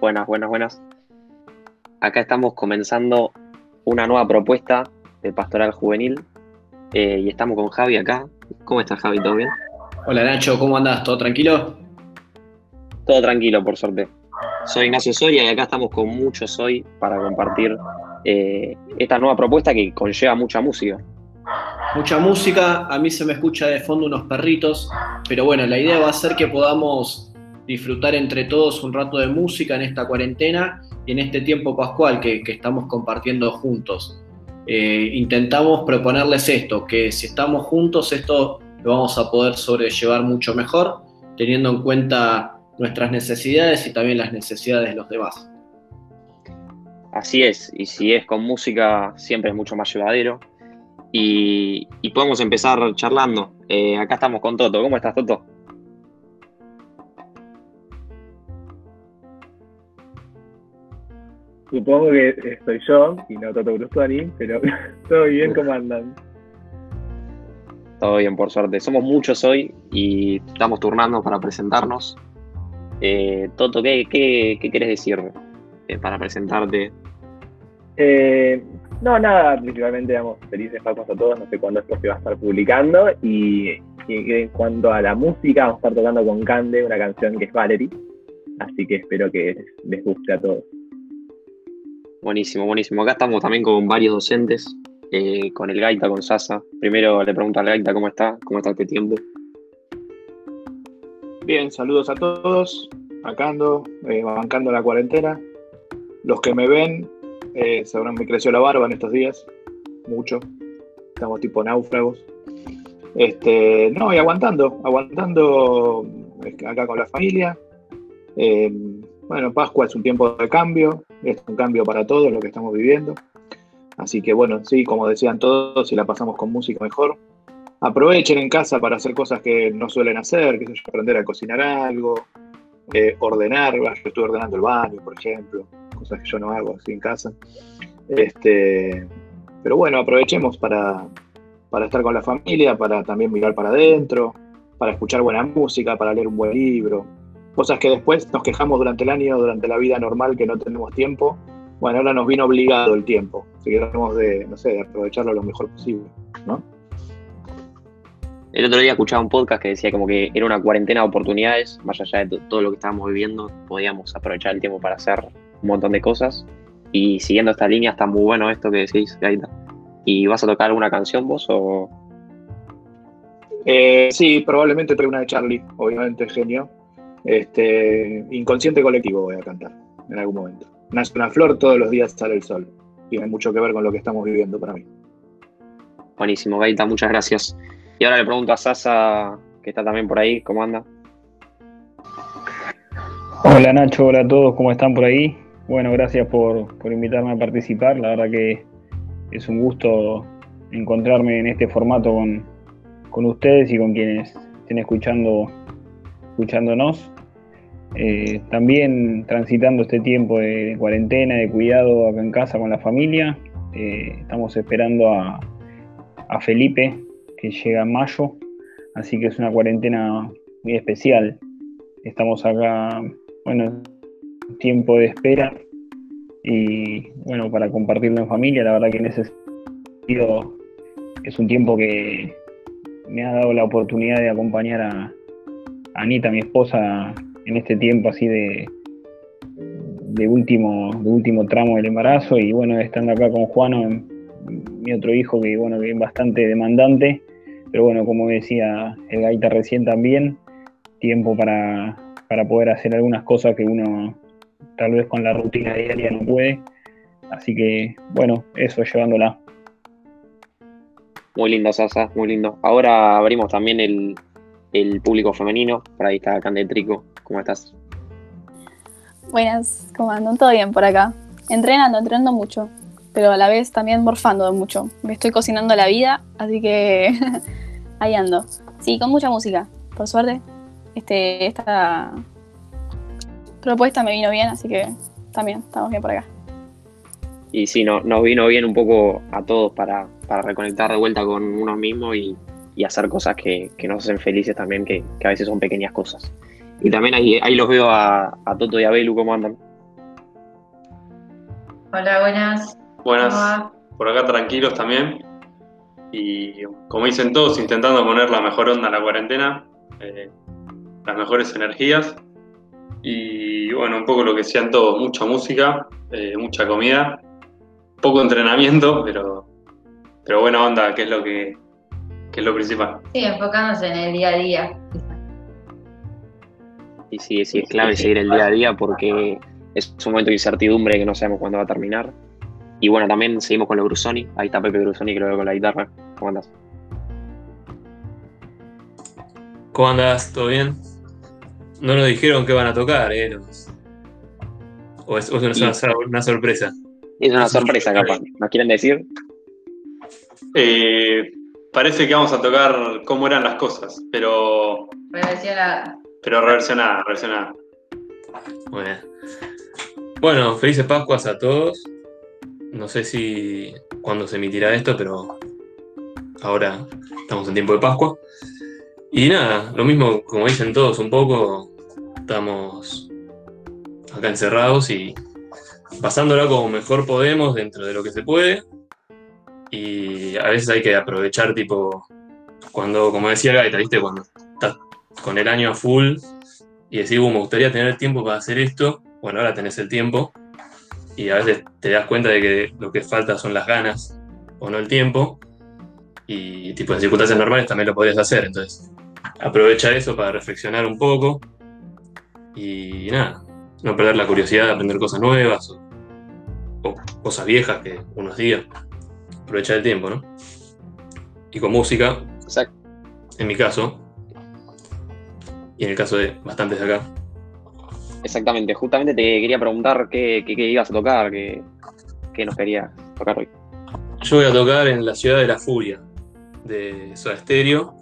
Buenas, buenas, buenas. Acá estamos comenzando una nueva propuesta de Pastoral Juvenil eh, y estamos con Javi acá. ¿Cómo estás, Javi? ¿Todo bien? Hola, Nacho, ¿cómo andas? ¿Todo tranquilo? Todo tranquilo, por suerte. Soy Ignacio Soria y acá estamos con muchos hoy para compartir eh, esta nueva propuesta que conlleva mucha música. Mucha música, a mí se me escucha de fondo unos perritos, pero bueno, la idea va a ser que podamos disfrutar entre todos un rato de música en esta cuarentena y en este tiempo pascual que, estamos compartiendo juntos. Eh, intentamos proponerles esto, que si estamos juntos esto lo vamos a poder sobrellevar mucho mejor, teniendo en cuenta nuestras necesidades y también las necesidades de los demás. Así es, y si es con música siempre es mucho más llevadero. Y, podemos empezar charlando. Eh, acá estamos con Toto. ¿Cómo estás, Toto? Supongo que soy yo y no Toto Brustoni, pero todo bien, ¿cómo andan? Todo bien, por suerte. Somos muchos hoy y estamos turnando para presentarnos. Eh, Toto, ¿qué, qué, qué querés decir eh, para presentarte? Eh, no, nada, principalmente, digamos, felices Pascuas a todos. No sé cuándo esto se va a estar publicando. Y, y, en cuanto a la música, vamos a estar tocando con Cande una canción que es Valerie. Así que espero que les guste a todos. Buenísimo, buenísimo. Acá estamos también con varios docentes, eh, con el Gaita, con Sasa. Primero le pregunto al Gaita cómo está, cómo está este tiempo. Bien, saludos a todos. Acá ando, eh, bancando la cuarentena. Los que me ven, eh, sabrán, me creció la barba en estos días. Mucho. Estamos tipo náufragos. Este, no, y aguantando, aguantando acá con la familia. Eh, bueno, Pascua es un tiempo de cambio, es un cambio para todos lo que estamos viviendo. Así que bueno, sí, como decían todos, si la pasamos con música mejor. Aprovechen en casa para hacer cosas que no suelen hacer, que es aprender a cocinar algo, eh, ordenar, yo estoy ordenando el baño, por ejemplo, cosas que yo no hago así en casa. Este, pero bueno, aprovechemos para, para estar con la familia, para también mirar para adentro, para escuchar buena música, para leer un buen libro, cosas que después nos quejamos durante el año, durante la vida normal, que no tenemos tiempo. Bueno, ahora nos vino obligado el tiempo, así que tenemos de, no sé, de aprovecharlo lo mejor posible, ¿no? El otro día escuchaba un podcast que decía como que era una cuarentena de oportunidades, más allá de todo lo que estábamos viviendo, podíamos aprovechar el tiempo para hacer un montón de cosas. Y siguiendo esta línea está muy bueno esto que decís, Gaita. ¿Y vas a tocar alguna canción vos o...? Eh, sí, probablemente traigo una de Charlie, obviamente genio. Este, inconsciente colectivo voy a cantar en algún momento. Nace una flor, todos los días sale el sol. Tiene mucho que ver con lo que estamos viviendo para mí. Buenísimo, Gaita, muchas gracias. Y ahora le pregunto a Sasa, que está también por ahí, ¿cómo anda? Hola Nacho, hola a todos, ¿cómo están por ahí? Bueno, gracias por, por invitarme a participar. La verdad que es un gusto encontrarme en este formato con, con ustedes y con quienes estén escuchando escuchándonos. Eh, también transitando este tiempo de, cuarentena, de cuidado acá en casa con la familia. Eh, estamos esperando a, Felipe, que llega en mayo, así que es una cuarentena muy especial. Estamos acá, bueno, tiempo de espera y bueno, para compartirlo en familia, la verdad que en ese sentido es un tiempo que me ha dado la oportunidad de acompañar a, Anita, mi esposa, en este tiempo así de, de, último, de último tramo del embarazo y bueno, estando acá con Juano, mi otro hijo que bueno, que es bastante demandante, pero bueno, como decía el gaita recién también, tiempo para, para poder hacer algunas cosas que uno tal vez con la rutina diaria no puede. Así que bueno, eso llevándola. Muy lindo, Sasa, muy lindo. Ahora abrimos también el, el público femenino. Por ahí está Trico. ¿Cómo estás? Buenas, ¿cómo andan? Todo bien por acá. Entrenando, entrenando mucho, pero a la vez también morfando mucho. Me estoy cocinando la vida, así que ahí ando. Sí, con mucha música, por suerte. Este, esta propuesta me vino bien, así que también estamos bien por acá. Y sí, no, nos vino bien un poco a todos para, para reconectar de vuelta con uno mismo y, y hacer cosas que, que, nos hacen felices también, que, que, a veces son pequeñas cosas. Y también ahí, ahí los veo a, a Toto y a Belu, ¿cómo andan? Hola, buenas. Buenas. Por acá tranquilos también. Y como dicen todos, intentando poner la mejor onda a la cuarentena, eh, las mejores energías. Y bueno, un poco lo que decían todos, mucha música, eh, mucha comida, poco entrenamiento, pero, pero buena onda, que es lo que, que es lo principal. Sí, enfocándose en el día a día. Y sí, sí, es clave seguir el día a día porque es un momento de incertidumbre que no sabemos cuándo va a terminar. Y bueno, también seguimos con lo Brusoni. Ahí está Pepe Brusoni que lo veo con la guitarra. ¿Cómo andas? ¿Cómo andas? ¿Todo bien? No nos dijeron qué van a tocar, ¿eh? ¿O es, o es una, una, sorpresa? Es una sorpresa, capaz. ¿Nos quieren decir? Eh, parece que vamos a tocar cómo eran las cosas, pero. Reversionada. Pero reversionada, reversionada. Bueno. Bueno, felices Pascuas a todos. No sé si cuándo se emitirá esto, pero ahora estamos en tiempo de Pascua. Y nada, lo mismo como dicen todos un poco, estamos acá encerrados y pasándola como mejor podemos dentro de lo que se puede. Y a veces hay que aprovechar, tipo, cuando, como decía Gaita, ¿viste? Cuando estás con el año a full y decís, me gustaría tener tiempo para hacer esto, bueno, ahora tenés el tiempo y a veces te das cuenta de que lo que falta son las ganas o no el tiempo y tipo en circunstancias normales también lo podrías hacer, entonces aprovecha eso para reflexionar un poco y nada, no perder la curiosidad de aprender cosas nuevas o, o cosas viejas que unos días, aprovechar el tiempo, ¿no? Y con música, Exacto. en mi caso, y en el caso de bastantes de acá, Exactamente, justamente te quería preguntar qué, qué, qué ibas a tocar, qué, qué, nos querías tocar hoy. Yo voy a tocar en la ciudad de la furia, de Soda Stereo,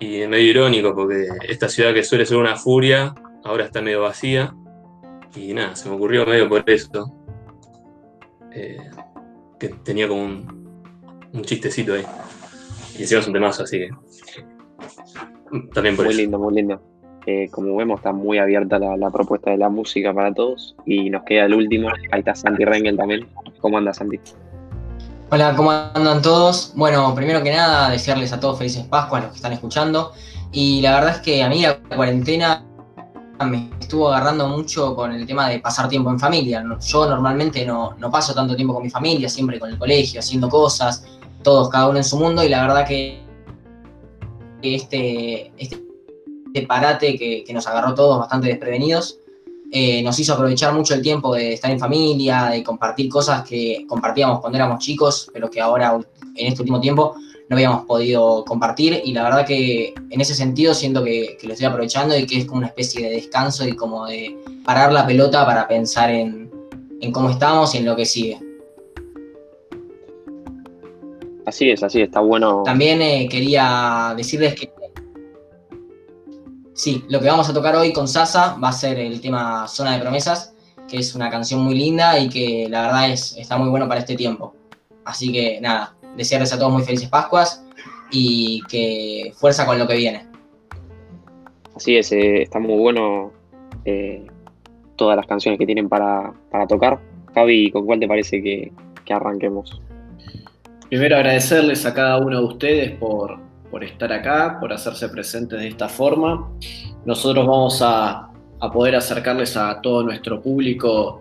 y es medio irónico porque esta ciudad que suele ser una furia, ahora está medio vacía, y nada, se me ocurrió medio por eso, eh, que tenía como un, un, chistecito ahí, y encima es un temazo, así que también por muy eso. lindo, muy lindo. Eh, como vemos, está muy abierta la, la, propuesta de la música para todos. Y nos queda el último. Ahí está Santi Rengel también. ¿Cómo anda, Santi? Hola, ¿cómo andan todos? Bueno, primero que nada, desearles a todos felices Pascuas, los que están escuchando. Y la verdad es que a mí la cuarentena me estuvo agarrando mucho con el tema de pasar tiempo en familia. Yo normalmente no, no paso tanto tiempo con mi familia, siempre con el colegio, haciendo cosas, todos, cada uno en su mundo. Y la verdad que este, este parate que, que, nos agarró todos bastante desprevenidos, eh, nos hizo aprovechar mucho el tiempo de estar en familia, de compartir cosas que compartíamos cuando éramos chicos, pero que ahora en este último tiempo no habíamos podido compartir y la verdad que en ese sentido siento que, que lo estoy aprovechando y que es como una especie de descanso y como de parar la pelota para pensar en, en cómo estamos y en lo que sigue. Así es, así está bueno. También eh, quería decirles que Sí, lo que vamos a tocar hoy con Sasa va a ser el tema Zona de Promesas, que es una canción muy linda y que la verdad es, está muy bueno para este tiempo. Así que nada, desearles a todos muy felices Pascuas y que fuerza con lo que viene. Así es, eh, está muy bueno eh, todas las canciones que tienen para, para, tocar. Javi, ¿con cuál te parece que, que arranquemos? Primero agradecerles a cada uno de ustedes por, por estar acá, por hacerse presentes de esta forma. Nosotros vamos a, a, poder acercarles a todo nuestro público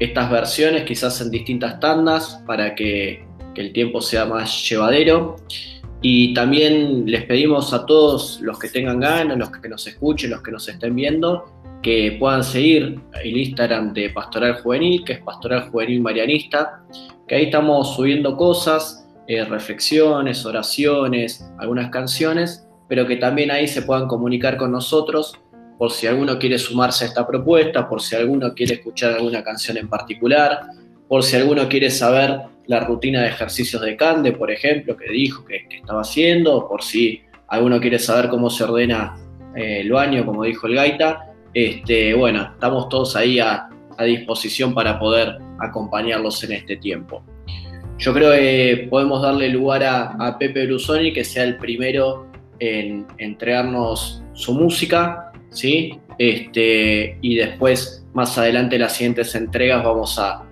estas versiones, quizás en distintas tandas, para que, el tiempo sea más llevadero. Y también les pedimos a todos los que tengan ganas, los que nos escuchen, los que nos estén viendo, que puedan seguir el Instagram de Pastoral Juvenil, que es Pastoral Juvenil Marianista, que ahí estamos subiendo cosas, eh, reflexiones, oraciones, algunas canciones, pero que también ahí se puedan comunicar con nosotros por si alguno quiere sumarse a esta propuesta, por si alguno quiere escuchar alguna canción en particular, por si alguno quiere saber la rutina de ejercicios de Cande, por ejemplo, que dijo que, estaba haciendo, por si alguno quiere saber cómo se ordena eh, el baño, como dijo el Gaita. Este, bueno, estamos todos ahí a disposición para poder acompañarlos en este tiempo. Yo creo que podemos darle lugar a, a Pepe Brusoni que sea el primero en entregarnos su música, ¿sí? Este, y después, más adelante, las siguientes entregas vamos a,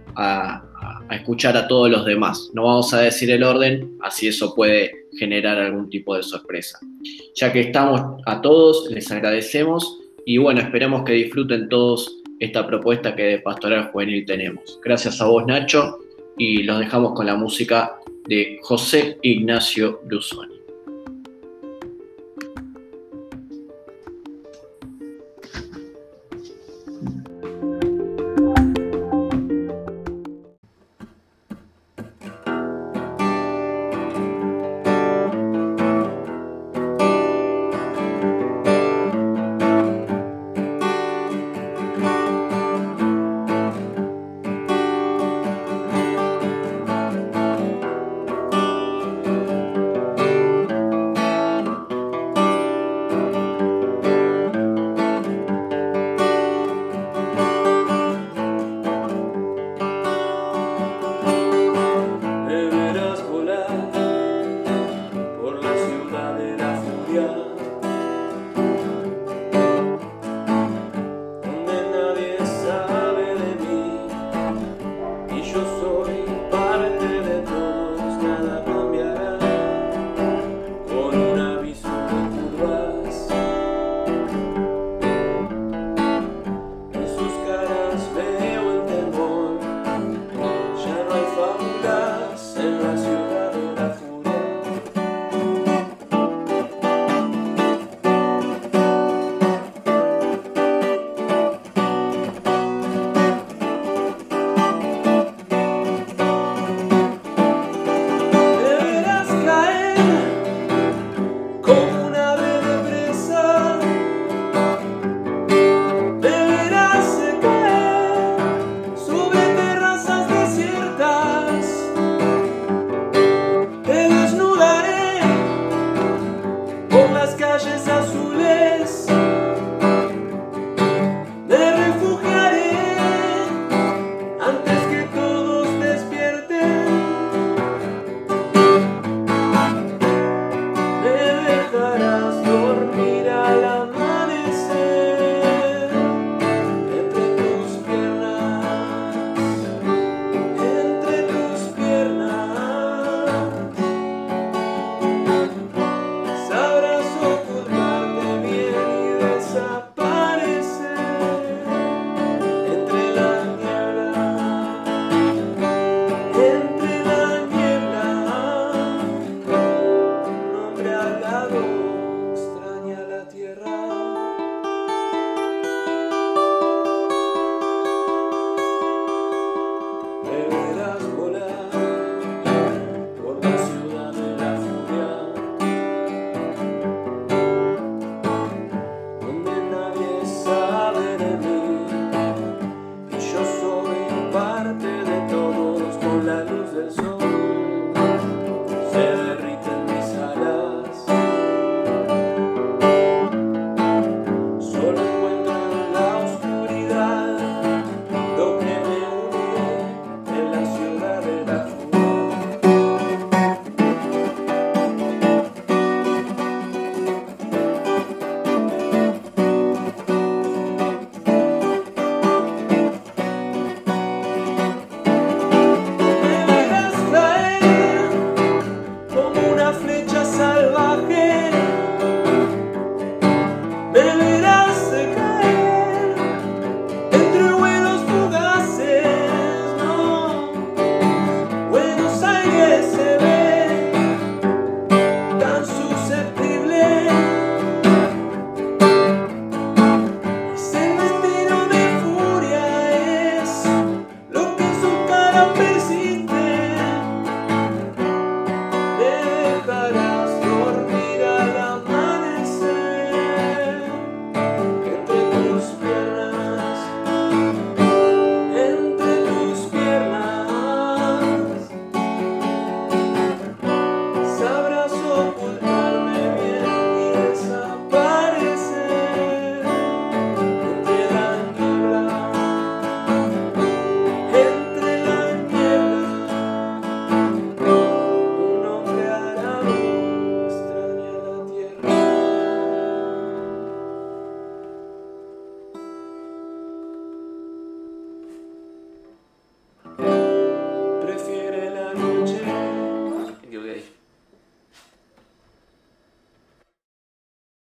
escuchar a todos los demás. No vamos a decir el orden, así eso puede generar algún tipo de sorpresa. Ya que estamos a todos, les agradecemos y bueno, esperemos que disfruten todos esta propuesta que de Pastoral Juvenil tenemos. Gracias a vos, Nacho, y los dejamos con la música de José Ignacio Brusoni.